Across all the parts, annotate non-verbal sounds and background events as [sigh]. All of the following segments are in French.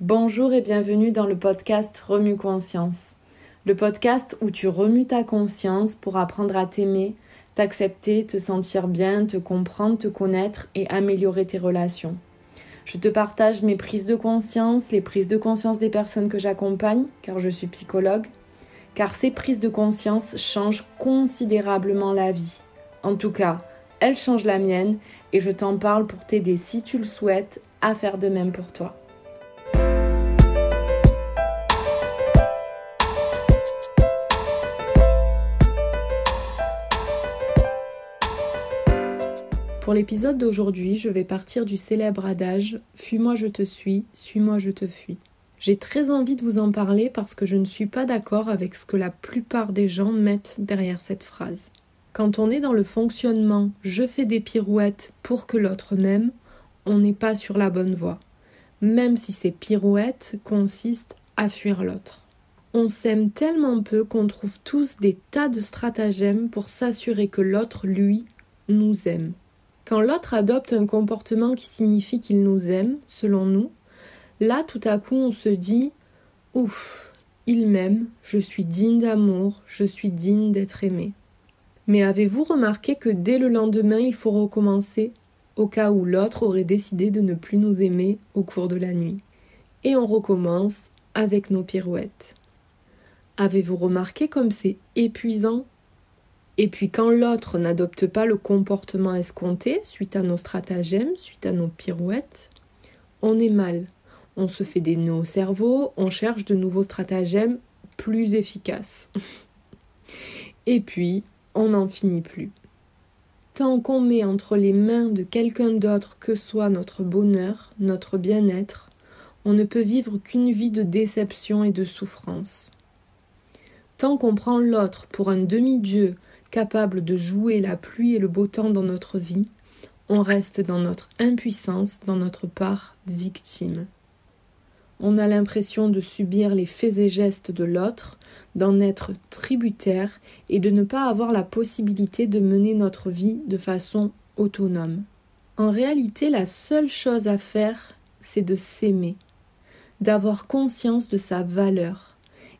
Bonjour et bienvenue dans le podcast Remue Conscience. Le podcast où tu remues ta conscience pour apprendre à t'aimer, t'accepter, te sentir bien, te comprendre, te connaître et améliorer tes relations. Je te partage mes prises de conscience, les prises de conscience des personnes que j'accompagne, car je suis psychologue, car ces prises de conscience changent considérablement la vie. En tout cas, elles changent la mienne et je t'en parle pour t'aider si tu le souhaites à faire de même pour toi. Pour l'épisode d'aujourd'hui, je vais partir du célèbre adage Fuis-moi je te suis, suis-moi je te fuis. J'ai très envie de vous en parler parce que je ne suis pas d'accord avec ce que la plupart des gens mettent derrière cette phrase. Quand on est dans le fonctionnement je fais des pirouettes pour que l'autre m'aime, on n'est pas sur la bonne voie, même si ces pirouettes consistent à fuir l'autre. On s'aime tellement peu qu'on trouve tous des tas de stratagèmes pour s'assurer que l'autre, lui, nous aime. Quand l'autre adopte un comportement qui signifie qu'il nous aime, selon nous, là tout à coup on se dit Ouf, il m'aime, je suis digne d'amour, je suis digne d'être aimé. Mais avez-vous remarqué que dès le lendemain il faut recommencer, au cas où l'autre aurait décidé de ne plus nous aimer au cours de la nuit? Et on recommence avec nos pirouettes. Avez-vous remarqué comme c'est épuisant et puis quand l'autre n'adopte pas le comportement escompté suite à nos stratagèmes, suite à nos pirouettes, on est mal. On se fait des nœuds au cerveau, on cherche de nouveaux stratagèmes plus efficaces. [laughs] Et puis, on n'en finit plus. Tant qu'on met entre les mains de quelqu'un d'autre que soit notre bonheur, notre bien-être, on ne peut vivre qu'une vie de déception et de souffrance. Tant qu'on prend l'autre pour un demi-dieu capable de jouer la pluie et le beau temps dans notre vie, on reste dans notre impuissance, dans notre part victime. On a l'impression de subir les faits et gestes de l'autre, d'en être tributaire et de ne pas avoir la possibilité de mener notre vie de façon autonome. En réalité, la seule chose à faire, c'est de s'aimer, d'avoir conscience de sa valeur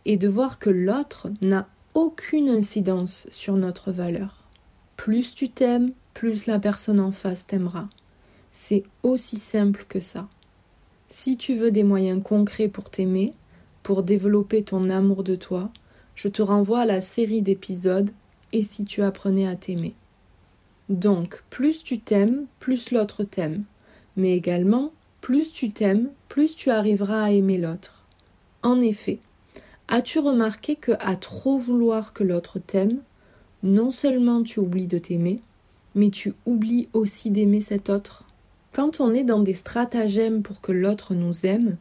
et de voir que l'autre n'a aucune incidence sur notre valeur. Plus tu t'aimes, plus la personne en face t'aimera. C'est aussi simple que ça. Si tu veux des moyens concrets pour t'aimer, pour développer ton amour de toi, je te renvoie à la série d'épisodes Et si tu apprenais à t'aimer. Donc, plus tu t'aimes, plus l'autre t'aime. Mais également, plus tu t'aimes, plus tu arriveras à aimer l'autre. En effet, As-tu remarqué que à trop vouloir que l'autre t'aime, non seulement tu oublies de t'aimer, mais tu oublies aussi d'aimer cet autre? Quand on est dans des stratagèmes pour que l'autre nous aime,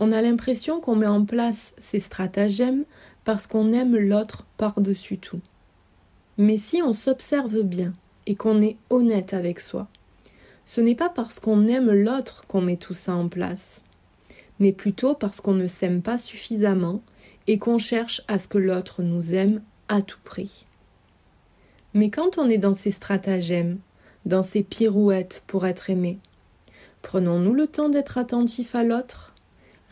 on a l'impression qu'on met en place ces stratagèmes parce qu'on aime l'autre par-dessus tout. Mais si on s'observe bien et qu'on est honnête avec soi, ce n'est pas parce qu'on aime l'autre qu'on met tout ça en place, mais plutôt parce qu'on ne s'aime pas suffisamment et qu'on cherche à ce que l'autre nous aime à tout prix. Mais quand on est dans ces stratagèmes, dans ces pirouettes pour être aimé, prenons-nous le temps d'être attentif à l'autre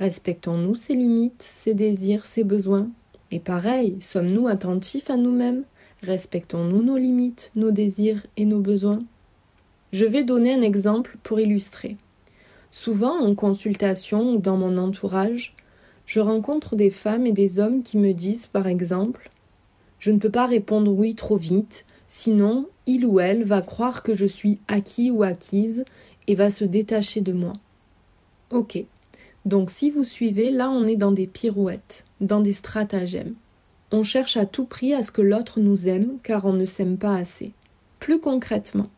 Respectons-nous ses limites, ses désirs, ses besoins Et pareil, sommes-nous attentifs à nous-mêmes Respectons-nous nos limites, nos désirs et nos besoins? Je vais donner un exemple pour illustrer. Souvent en consultation ou dans mon entourage, je rencontre des femmes et des hommes qui me disent, par exemple, Je ne peux pas répondre oui trop vite, sinon il ou elle va croire que je suis acquis ou acquise et va se détacher de moi. Ok. Donc si vous suivez, là on est dans des pirouettes, dans des stratagèmes. On cherche à tout prix à ce que l'autre nous aime car on ne s'aime pas assez. Plus concrètement,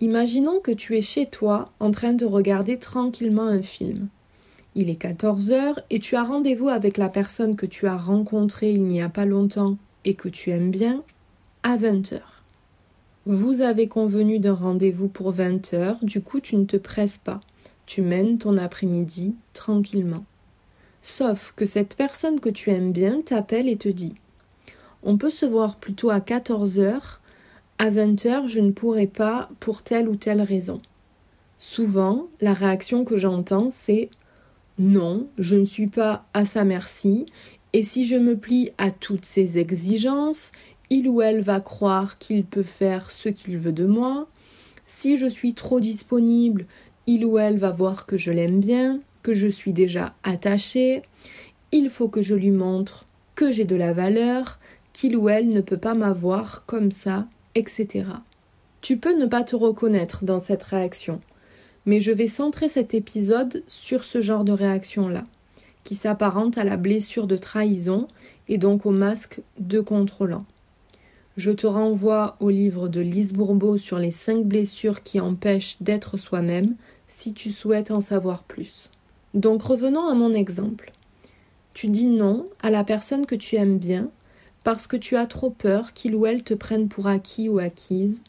imaginons que tu es chez toi en train de regarder tranquillement un film. Il est 14 heures et tu as rendez-vous avec la personne que tu as rencontrée il n'y a pas longtemps et que tu aimes bien à 20 heures. Vous avez convenu d'un rendez-vous pour 20 heures, du coup tu ne te presses pas. Tu mènes ton après-midi tranquillement. Sauf que cette personne que tu aimes bien t'appelle et te dit On peut se voir plutôt à 14 heures, à 20 heures je ne pourrai pas pour telle ou telle raison. Souvent, la réaction que j'entends c'est Non, je ne suis pas à sa merci, et si je me plie à toutes ses exigences, il ou elle va croire qu'il peut faire ce qu'il veut de moi. Si je suis trop disponible, il ou elle va voir que je l'aime bien, que je suis déjà attachée. Il faut que je lui montre que j'ai de la valeur, qu'il ou elle ne peut pas m'avoir comme ça, etc. Tu peux ne pas te reconnaître dans cette réaction mais je vais centrer cet épisode sur ce genre de réaction-là, qui s'apparente à la blessure de trahison et donc au masque de contrôlant. Je te renvoie au livre de Lise Bourbeau sur les cinq blessures qui empêchent d'être soi-même si tu souhaites en savoir plus. Donc revenons à mon exemple. Tu dis non à la personne que tu aimes bien parce que tu as trop peur qu'il ou elle te prenne pour acquis ou acquise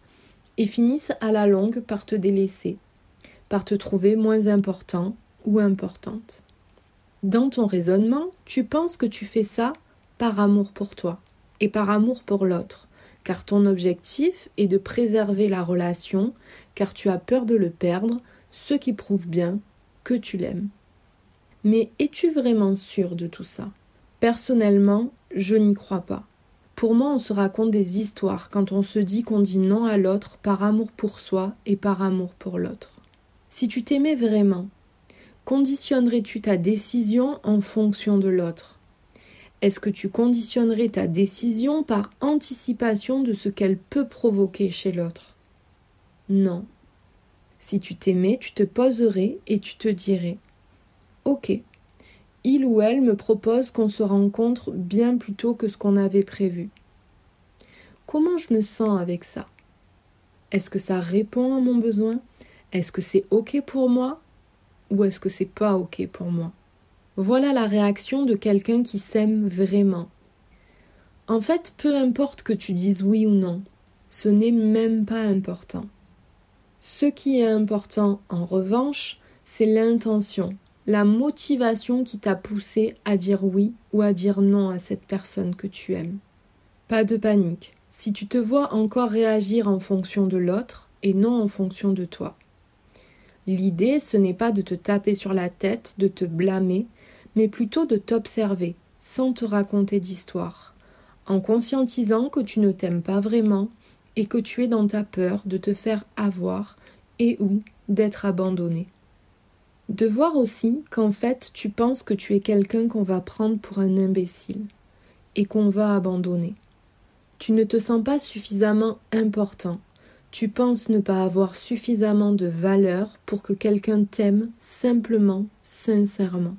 et finisse à la longue par te délaisser par te trouver moins important ou importante. Dans ton raisonnement, tu penses que tu fais ça par amour pour toi et par amour pour l'autre, car ton objectif est de préserver la relation, car tu as peur de le perdre, ce qui prouve bien que tu l'aimes. Mais es-tu vraiment sûr de tout ça? Personnellement, je n'y crois pas. Pour moi, on se raconte des histoires quand on se dit qu'on dit non à l'autre par amour pour soi et par amour pour l'autre. Si tu t'aimais vraiment, conditionnerais-tu ta décision en fonction de l'autre? Est-ce que tu conditionnerais ta décision par anticipation de ce qu'elle peut provoquer chez l'autre? Non. Si tu t'aimais, tu te poserais et tu te dirais Ok, il ou elle me propose qu'on se rencontre bien plus tôt que ce qu'on avait prévu. Comment je me sens avec ça? Est-ce que ça répond à mon besoin? Est-ce que c'est OK pour moi? Ou est-ce que c'est pas OK pour moi? Voilà la réaction de quelqu'un qui s'aime vraiment. En fait, peu importe que tu dises oui ou non, ce n'est même pas important. Ce qui est important, en revanche, c'est l'intention, la motivation qui t'a poussé à dire oui ou à dire non à cette personne que tu aimes. Pas de panique. Si tu te vois encore réagir en fonction de l'autre et non en fonction de toi. L'idée, ce n'est pas de te taper sur la tête, de te blâmer, mais plutôt de t'observer, sans te raconter d'histoire, en conscientisant que tu ne t'aimes pas vraiment et que tu es dans ta peur de te faire avoir et ou d'être abandonné. De voir aussi qu'en fait tu penses que tu es quelqu'un qu'on va prendre pour un imbécile et qu'on va abandonner. Tu ne te sens pas suffisamment important tu penses ne pas avoir suffisamment de valeur pour que quelqu'un t'aime simplement, sincèrement.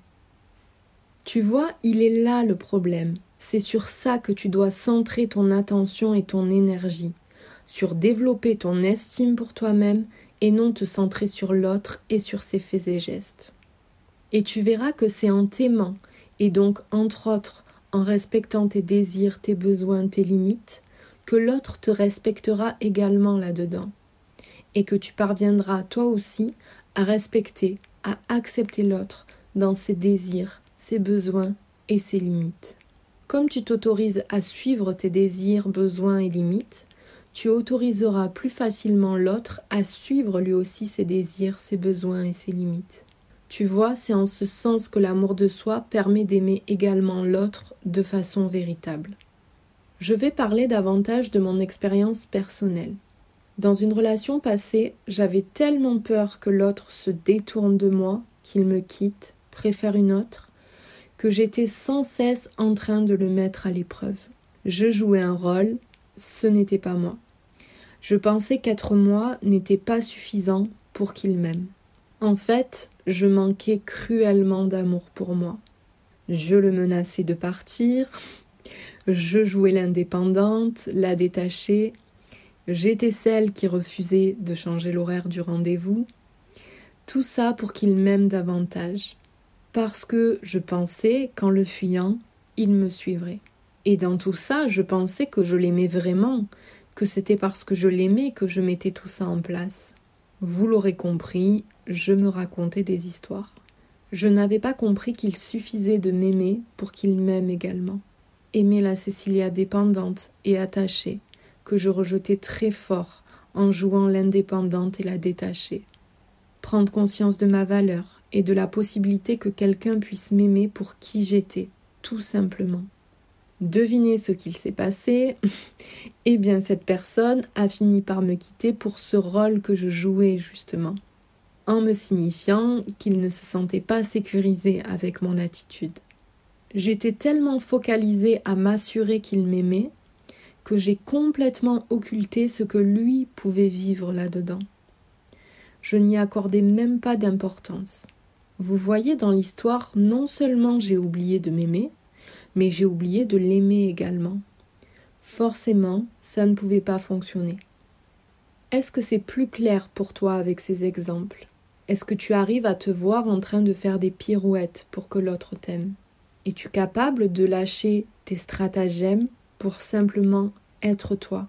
Tu vois, il est là le problème. C'est sur ça que tu dois centrer ton attention et ton énergie, sur développer ton estime pour toi-même et non te centrer sur l'autre et sur ses faits et gestes. Et tu verras que c'est en t'aimant, et donc entre autres en respectant tes désirs, tes besoins, tes limites, que l'autre te respectera également là-dedans, et que tu parviendras toi aussi à respecter, à accepter l'autre dans ses désirs, ses besoins et ses limites. Comme tu t'autorises à suivre tes désirs, besoins et limites, tu autoriseras plus facilement l'autre à suivre lui aussi ses désirs, ses besoins et ses limites. Tu vois, c'est en ce sens que l'amour de soi permet d'aimer également l'autre de façon véritable. Je vais parler davantage de mon expérience personnelle. Dans une relation passée, j'avais tellement peur que l'autre se détourne de moi, qu'il me quitte, préfère une autre, que j'étais sans cesse en train de le mettre à l'épreuve. Je jouais un rôle, ce n'était pas moi. Je pensais qu'être moi n'était pas suffisant pour qu'il m'aime. En fait, je manquais cruellement d'amour pour moi. Je le menaçais de partir, je jouais l'indépendante, la détachée. J'étais celle qui refusait de changer l'horaire du rendez-vous. Tout ça pour qu'il m'aime davantage. Parce que je pensais qu'en le fuyant, il me suivrait. Et dans tout ça, je pensais que je l'aimais vraiment, que c'était parce que je l'aimais que je mettais tout ça en place. Vous l'aurez compris, je me racontais des histoires. Je n'avais pas compris qu'il suffisait de m'aimer pour qu'il m'aime également aimer la Cécilia dépendante et attachée, que je rejetais très fort en jouant l'indépendante et la détachée. Prendre conscience de ma valeur et de la possibilité que quelqu'un puisse m'aimer pour qui j'étais, tout simplement. Devinez ce qu'il s'est passé. [laughs] eh bien, cette personne a fini par me quitter pour ce rôle que je jouais justement, en me signifiant qu'il ne se sentait pas sécurisé avec mon attitude. J'étais tellement focalisée à m'assurer qu'il m'aimait que j'ai complètement occulté ce que lui pouvait vivre là-dedans. Je n'y accordais même pas d'importance. Vous voyez dans l'histoire, non seulement j'ai oublié de m'aimer, mais j'ai oublié de l'aimer également. Forcément, ça ne pouvait pas fonctionner. Est-ce que c'est plus clair pour toi avec ces exemples? Est-ce que tu arrives à te voir en train de faire des pirouettes pour que l'autre t'aime? Es-tu capable de lâcher tes stratagèmes pour simplement être toi,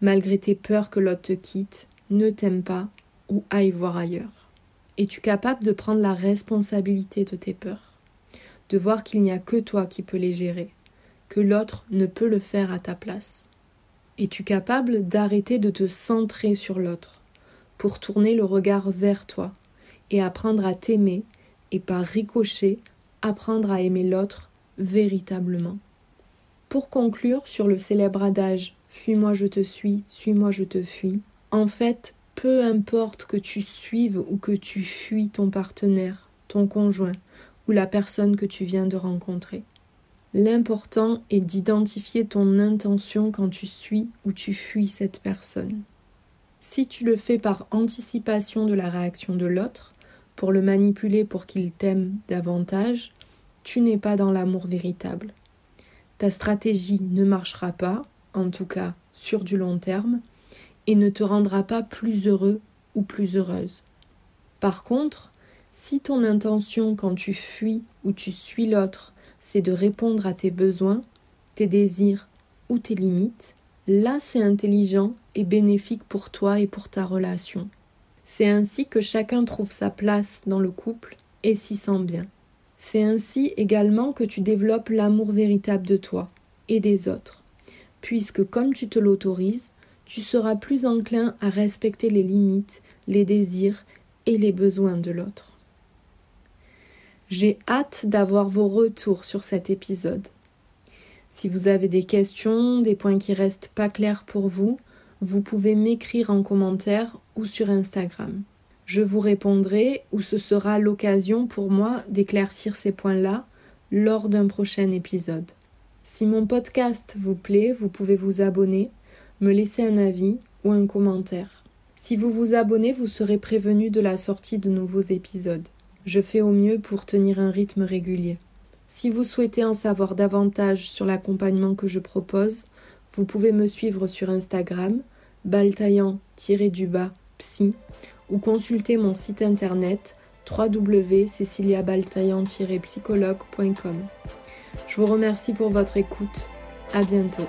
malgré tes peurs que l'autre te quitte, ne t'aime pas ou aille voir ailleurs? Es-tu capable de prendre la responsabilité de tes peurs? De voir qu'il n'y a que toi qui peux les gérer, que l'autre ne peut le faire à ta place. Es-tu capable d'arrêter de te centrer sur l'autre, pour tourner le regard vers toi, et apprendre à t'aimer, et par ricochet, apprendre à aimer l'autre véritablement? Pour conclure sur le célèbre adage Fuis-moi je te suis, suis-moi je te fuis, en fait, peu importe que tu suives ou que tu fuis ton partenaire, ton conjoint, ou la personne que tu viens de rencontrer. L'important est d'identifier ton intention quand tu suis ou tu fuis cette personne. Si tu le fais par anticipation de la réaction de l'autre, pour le manipuler pour qu'il t'aime davantage, tu n'es pas dans l'amour véritable. Ta stratégie ne marchera pas, en tout cas sur du long terme, et ne te rendra pas plus heureux ou plus heureuse. Par contre, si ton intention quand tu fuis ou tu suis l'autre, c'est de répondre à tes besoins, tes désirs ou tes limites, là c'est intelligent et bénéfique pour toi et pour ta relation. C'est ainsi que chacun trouve sa place dans le couple et s'y sent bien. C'est ainsi également que tu développes l'amour véritable de toi et des autres, puisque comme tu te l'autorises, tu seras plus enclin à respecter les limites, les désirs et les besoins de l'autre. J'ai hâte d'avoir vos retours sur cet épisode. Si vous avez des questions, des points qui restent pas clairs pour vous, vous pouvez m'écrire en commentaire ou sur Instagram. Je vous répondrai ou ce sera l'occasion pour moi d'éclaircir ces points-là lors d'un prochain épisode. Si mon podcast vous plaît, vous pouvez vous abonner, me laisser un avis ou un commentaire. Si vous vous abonnez, vous serez prévenu de la sortie de nouveaux épisodes. Je fais au mieux pour tenir un rythme régulier. Si vous souhaitez en savoir davantage sur l'accompagnement que je propose, vous pouvez me suivre sur Instagram, baltaillant-du-bas psy, ou consulter mon site internet www.ceciliabaltaillant-psychologue.com. Je vous remercie pour votre écoute. À bientôt.